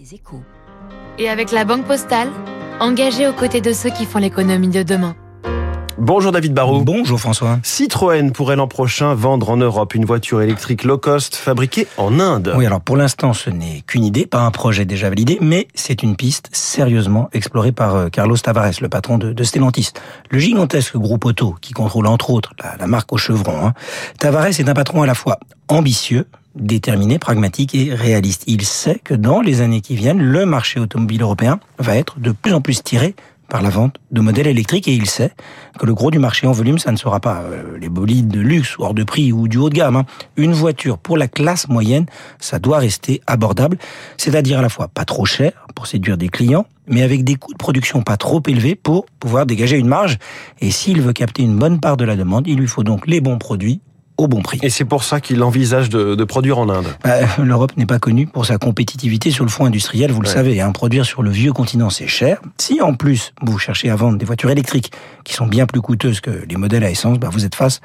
Les échos. Et avec la Banque Postale, engagée aux côtés de ceux qui font l'économie de demain. Bonjour David Barrault. Bonjour François. Citroën pourrait l'an prochain vendre en Europe une voiture électrique low cost fabriquée en Inde. Oui, alors pour l'instant, ce n'est qu'une idée, pas un projet déjà validé, mais c'est une piste sérieusement explorée par euh, Carlos Tavares, le patron de, Stellantis, le gigantesque groupe auto qui contrôle entre autres la, marque au chevron. Hein. Tavares est un patron à la fois ambitieux, déterminé, pragmatique et réaliste. Il sait que dans les années qui viennent, le marché automobile européen va être de plus en plus tiré par la vente de modèles électriques et il sait que le gros du marché en volume, ça ne sera pas euh, les bolides de luxe, hors de prix ou du haut de gamme. Hein. Une voiture pour la classe moyenne, ça doit rester abordable, c'est-à-dire à la fois pas trop cher pour séduire des clients, mais avec des coûts de production pas trop élevés pour pouvoir dégager une marge. Et s'il veut capter une bonne part de la demande, il lui faut donc les bons produits au bon prix. Et c'est pour ça qu'il envisage de, produire en Inde. Bah, L'Europe n'est pas connue pour sa compétitivité sur le front industriel, vous le savez. Hein. Produire sur le vieux continent, c'est cher. Si en plus vous cherchez à vendre des voitures électriques qui sont bien plus coûteuses que les modèles à essence, bah, vous êtes face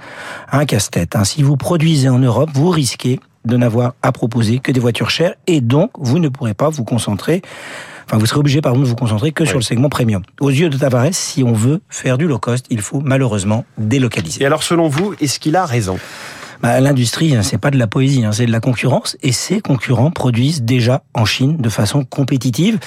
à un casse-tête. Hein. Si vous produisez en Europe, vous risquez de n'avoir à proposer que des voitures chères et donc vous ne pourrez pas vous concentrer Enfin, vous serez obligé, pardon, de vous concentrer que sur le segment premium. Aux yeux de Tavares, si on veut faire du low cost, il faut malheureusement délocaliser. Et alors, selon vous, est-ce qu'il a raison? Bah, L'industrie, hein, c'est pas de la poésie, hein, c'est de la concurrence, et ces concurrents produisent déjà en Chine de façon compétitive.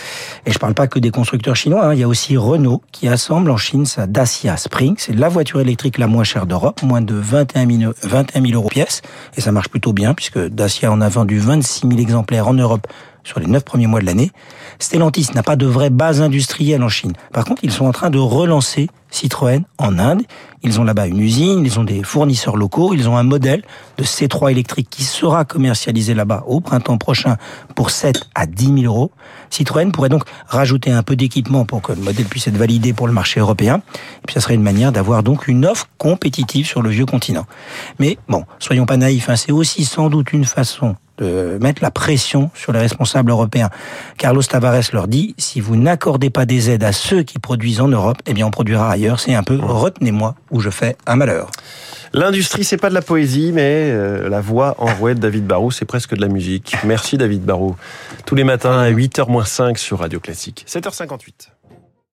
Et je parle pas que des constructeurs chinois, hein, il y a aussi Renault qui assemble en Chine sa Dacia Spring, c'est la voiture électrique la moins chère d'Europe, moins de 21 000, 21 000 euros pièce, et ça marche plutôt bien puisque Dacia en a vendu 26 000 exemplaires en Europe sur les neuf premiers mois de l'année. Stellantis n'a pas de vraie base industrielle en Chine. Par contre, ils sont en train de relancer Citroën en Inde. Ils ont là-bas une usine, ils ont des fournisseurs locaux, ils ont un modèle de C3 électrique qui sera commercialisé là-bas au printemps prochain pour 7 à 10 000 euros. Citroën pourrait donc rajouter un peu d'équipement pour que le modèle puisse être validé pour le marché européen. Et puis ça serait une manière d'avoir donc une offre compétitive sur le vieux continent. Mais bon, soyons pas naïfs, hein, c'est aussi sans doute une façon de mettre la pression sur les responsables européens. Carlos Tavares leur dit, si vous n'accordez pas des aides à ceux qui produisent en Europe, eh bien on produira ailleurs. C'est un peu retenez-moi ou je fais un malheur. L'industrie, c'est pas de la poésie, mais euh, la voix enrouée de David Barrault, c'est presque de la musique. Merci David Barrault. Tous les matins à 8h 5 sur Radio Classique. 7h58.